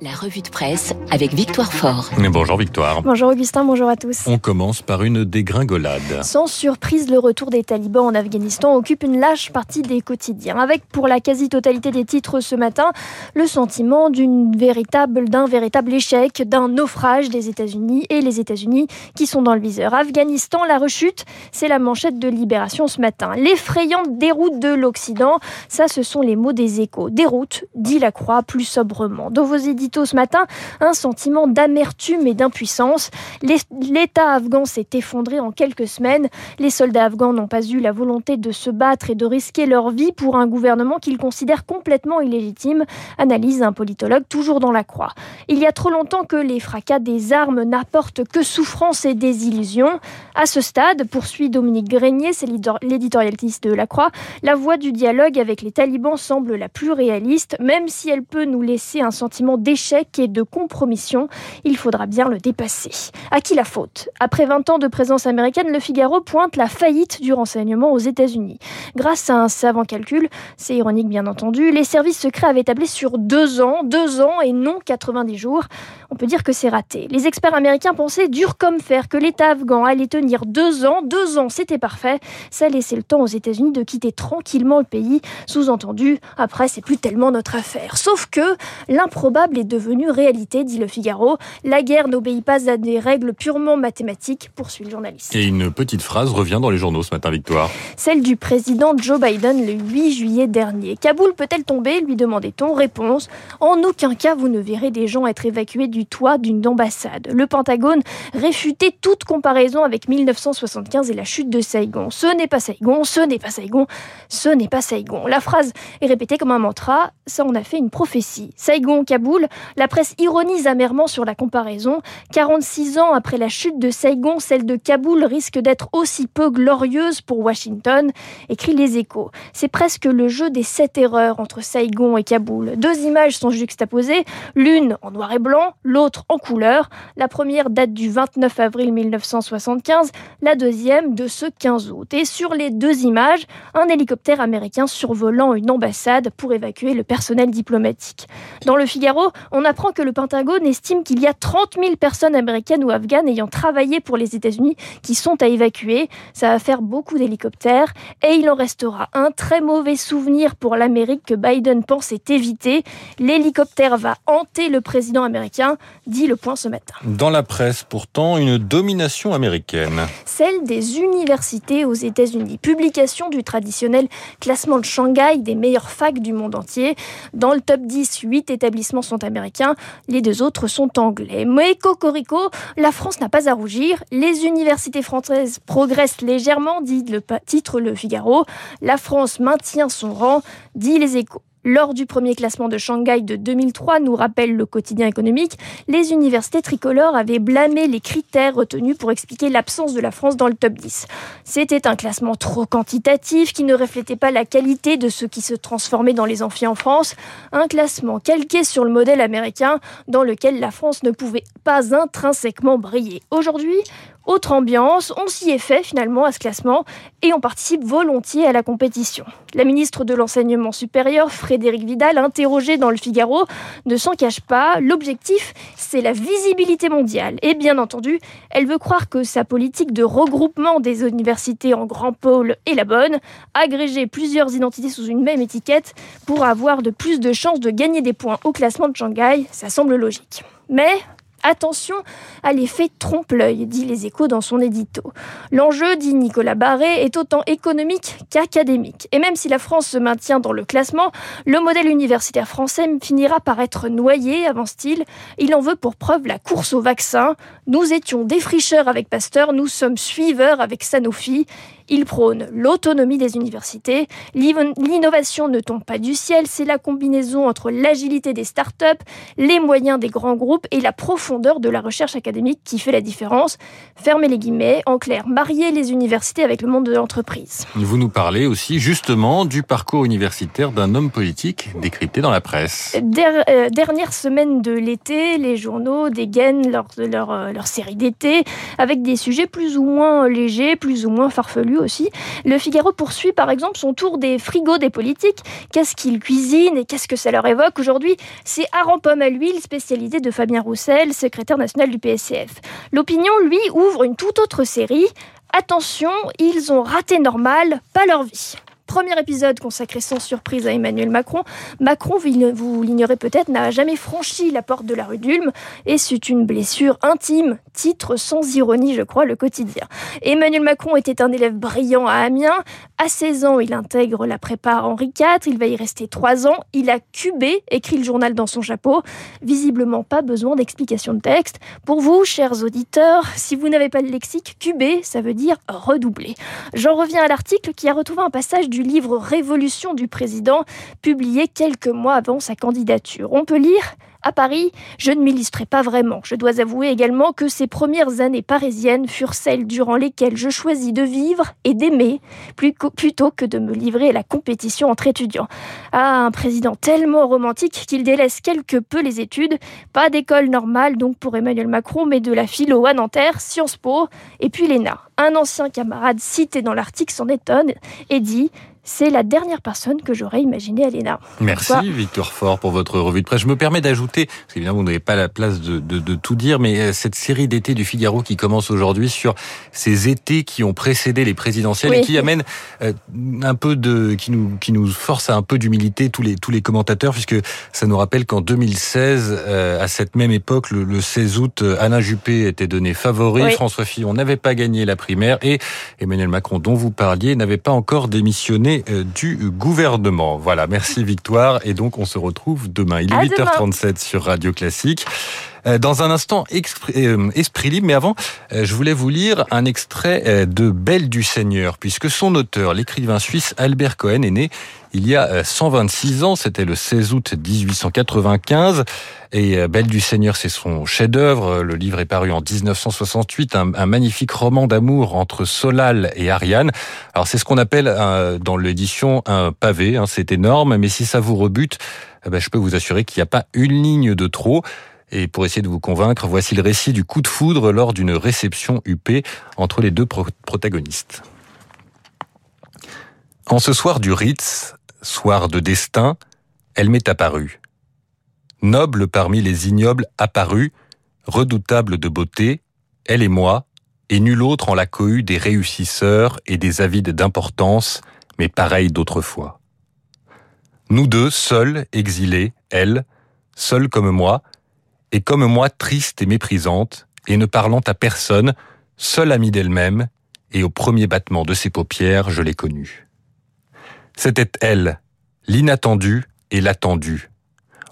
La revue de presse avec Victoire Fort. Bonjour Victoire. Bonjour Augustin, bonjour à tous. On commence par une dégringolade. Sans surprise, le retour des talibans en Afghanistan occupe une large partie des quotidiens, avec pour la quasi-totalité des titres ce matin le sentiment d'une véritable, d'un véritable échec, d'un naufrage des États-Unis et les États-Unis qui sont dans le viseur. Afghanistan, la rechute, c'est la manchette de Libération ce matin. L'effrayante déroute de l'Occident, ça ce sont les mots des échos. Déroute, dit la Croix plus sobrement. Dans vos éditions ce matin, un sentiment d'amertume et d'impuissance. L'État afghan s'est effondré en quelques semaines. Les soldats afghans n'ont pas eu la volonté de se battre et de risquer leur vie pour un gouvernement qu'ils considèrent complètement illégitime, analyse un politologue toujours dans la croix. Il y a trop longtemps que les fracas des armes n'apportent que souffrance et désillusion. À ce stade, poursuit Dominique Grenier, c'est l'éditorialiste de la croix, la voie du dialogue avec les talibans semble la plus réaliste, même si elle peut nous laisser un sentiment d'échec et de compromission. Il faudra bien le dépasser. À qui la faute? Après 20 ans de présence américaine, le Figaro pointe la faillite du renseignement aux États-Unis. Grâce à un savant calcul, c'est ironique bien entendu, les services secrets avaient tablé sur deux ans, deux ans et non 90 jours. On peut dire que c'est raté. Les experts américains pensaient dur comme fer que l'État afghan allait tenir deux ans. Deux ans, c'était parfait. Ça laissait le temps aux États-Unis de quitter tranquillement le pays. Sous-entendu, après, c'est plus tellement notre affaire. Sauf que l'improbable est devenue réalité, dit le Figaro. La guerre n'obéit pas à des règles purement mathématiques, poursuit le journaliste. Et une petite phrase revient dans les journaux ce matin, Victoire. Celle du président Joe Biden le 8 juillet dernier. Kaboul peut-elle tomber lui demandait-on. Réponse En aucun cas vous ne verrez des gens être évacués du toit d'une ambassade. Le Pentagone réfutait toute comparaison avec 1975 et la chute de Saigon. Ce n'est pas Saigon, ce n'est pas Saigon, ce n'est pas Saigon. La phrase est répétée comme un mantra, ça on a fait une prophétie. Saigon, Kaboul, la presse ironise amèrement sur la comparaison. 46 ans après la chute de Saigon, celle de Kaboul risque d'être aussi peu glorieuse pour Washington, écrit les échos. C'est presque le jeu des sept erreurs entre Saigon et Kaboul. Deux images sont juxtaposées, l'une en noir et blanc, l'autre en couleur. La première date du 29 avril 1975, la deuxième de ce 15 août. Et sur les deux images, un hélicoptère américain survolant une ambassade pour évacuer le personnel diplomatique. Dans le Figaro, on apprend que le Pentagone estime qu'il y a 30 000 personnes américaines ou afghanes ayant travaillé pour les États-Unis qui sont à évacuer. Ça va faire beaucoup d'hélicoptères et il en restera un très mauvais souvenir pour l'Amérique que Biden pensait éviter. L'hélicoptère va hanter le président américain, dit le point ce matin. Dans la presse, pourtant, une domination américaine. Celle des universités aux États-Unis. Publication du traditionnel classement de Shanghai des meilleures facs du monde entier. Dans le top 10, 8 établissements sont américains, les deux autres sont anglais. Mais cocorico, la France n'a pas à rougir. Les universités françaises progressent légèrement, dit le titre Le Figaro. La France maintient son rang, dit les échos. Lors du premier classement de Shanghai de 2003, nous rappelle le quotidien économique, les universités tricolores avaient blâmé les critères retenus pour expliquer l'absence de la France dans le top 10. C'était un classement trop quantitatif qui ne reflétait pas la qualité de ce qui se transformait dans les amphis en France, un classement calqué sur le modèle américain dans lequel la France ne pouvait pas intrinsèquement briller. Aujourd'hui, autre ambiance, on s'y est fait finalement à ce classement et on participe volontiers à la compétition. La ministre de l'Enseignement supérieur, Frédéric Vidal, interrogée dans le Figaro, ne s'en cache pas. L'objectif, c'est la visibilité mondiale. Et bien entendu, elle veut croire que sa politique de regroupement des universités en grands pôles est la bonne. Agréger plusieurs identités sous une même étiquette pour avoir de plus de chances de gagner des points au classement de Shanghai, ça semble logique. Mais Attention à l'effet trompe-l'œil, dit les échos dans son édito. L'enjeu, dit Nicolas Barré, est autant économique qu'académique. Et même si la France se maintient dans le classement, le modèle universitaire français finira par être noyé, avance-t-il. Il en veut pour preuve la course au vaccin. Nous étions défricheurs avec Pasteur, nous sommes suiveurs avec Sanofi. Il prône l'autonomie des universités. L'innovation ne tombe pas du ciel, c'est la combinaison entre l'agilité des startups, les moyens des grands groupes et la profondeur de la recherche académique qui fait la différence. Fermez les guillemets, en clair, marier les universités avec le monde de l'entreprise. Vous nous parlez aussi justement du parcours universitaire d'un homme politique décrypté dans la presse. Euh, dernière semaine de l'été, les journaux dégainent leur, leur, euh, leur série d'été avec des sujets plus ou moins légers, plus ou moins farfelus Le Figaro poursuit par exemple son tour des frigos des politiques. Qu'est-ce qu'ils cuisinent et qu'est-ce que ça leur évoque Aujourd'hui, c'est Aran Pomme à l'huile, spécialité de Fabien Roussel, secrétaire national du PSCF. L'opinion, lui, ouvre une toute autre série. Attention, ils ont raté normal, pas leur vie. Premier épisode consacré sans surprise à Emmanuel Macron. Macron, vous l'ignorez peut-être, n'a jamais franchi la porte de la rue d'Ulm et c'est une blessure intime. Titre sans ironie, je crois, le quotidien. Emmanuel Macron était un élève brillant à Amiens. À 16 ans, il intègre la prépa Henri IV. Il va y rester 3 ans. Il a cubé, écrit le journal dans son chapeau. Visiblement pas besoin d'explication de texte. Pour vous, chers auditeurs, si vous n'avez pas le lexique, cubé, ça veut dire redoubler. J'en reviens à l'article qui a retrouvé un passage du livre Révolution du président, publié quelques mois avant sa candidature. On peut lire à Paris, je ne m'illustrais pas vraiment. Je dois avouer également que ces premières années parisiennes furent celles durant lesquelles je choisis de vivre et d'aimer plutôt que de me livrer à la compétition entre étudiants. Ah, un président tellement romantique qu'il délaisse quelque peu les études. Pas d'école normale donc pour Emmanuel Macron, mais de la philo à Nanterre, Sciences Po et puis l'ENA. Un ancien camarade cité dans l'article s'en étonne et dit c'est la dernière personne que j'aurais imaginé à l'ENA. Merci Victor Fort pour votre revue de presse. Je me permets d'ajouter, parce qu'évidemment vous n'avez pas la place de, de, de, tout dire, mais euh, cette série d'été du Figaro qui commence aujourd'hui sur ces étés qui ont précédé les présidentielles et qui amène euh, un peu de, qui nous, qui nous force à un peu d'humilité tous les, tous les commentateurs, puisque ça nous rappelle qu'en 2016, euh, à cette même époque, le, 16 août, Alain Juppé était donné favori, François Fillon n'avait pas gagné la primaire et Emmanuel Macron, dont vous parliez, n'avait pas encore démissionné euh, du gouvernement. Voilà, merci Victoire. Et donc, on se retrouve demain. Il est 8h37 sur Radio Classique. Euh, dans un instant, euh, esprit libre, mais avant, je voulais vous lire un extrait de Belle du Seigneur, puisque son auteur, l'écrivain suisse Albert Cohen, est né il y a 126 ans, c'était le 16 août 1895. Et euh, Belle du Seigneur, c'est son chef-d'œuvre. Le livre est paru en 1968, un, magnifique roman d'amour entre Solal et Ariane. Alors c'est ce qu'on appelle euh, dans l'édition un pavé. Hein, c'est énorme, mais si ça vous rebute, eh ben, je peux vous assurer qu'il n'y a pas une ligne de trop. Et pour essayer de vous convaincre, voici le récit du coup de foudre lors d'une réception huppée entre les deux protagonistes. En ce soir du Ritz, soir de destin, elle m'est apparue noble parmi les ignobles apparus, redoutable de beauté, elle et moi, et nul autre en la cohue des réussisseurs et des avides d'importance, mais pareil d'autrefois. Nous deux, seuls, exilés, elle, seule comme moi, et comme moi triste et méprisante, et ne parlant à personne, seule amie d'elle-même, et au premier battement de ses paupières, je l'ai connue. C'était elle, l'inattendu et l'attendu,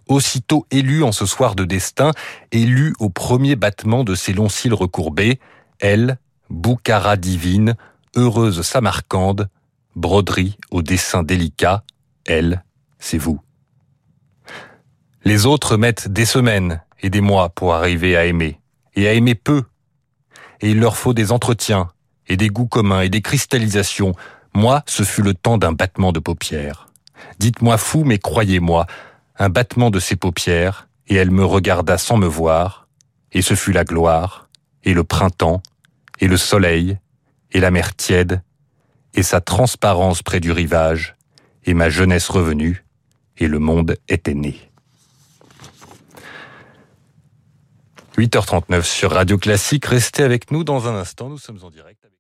aussitôt élue en ce soir de destin, élue au premier battement de ses longs cils recourbés, elle, boucara divine, heureuse Samarcande, broderie au dessin délicat, elle, c'est vous. Les autres mettent des semaines et des mois pour arriver à aimer, et à aimer peu. Et il leur faut des entretiens, et des goûts communs, et des cristallisations. Moi, ce fut le temps d'un battement de paupières. Dites-moi fou, mais croyez-moi, un battement de ses paupières, et elle me regarda sans me voir, et ce fut la gloire, et le printemps, et le soleil, et la mer tiède, et sa transparence près du rivage, et ma jeunesse revenue, et le monde était né. 8h39 sur Radio Classique, restez avec nous dans un instant, nous sommes en direct.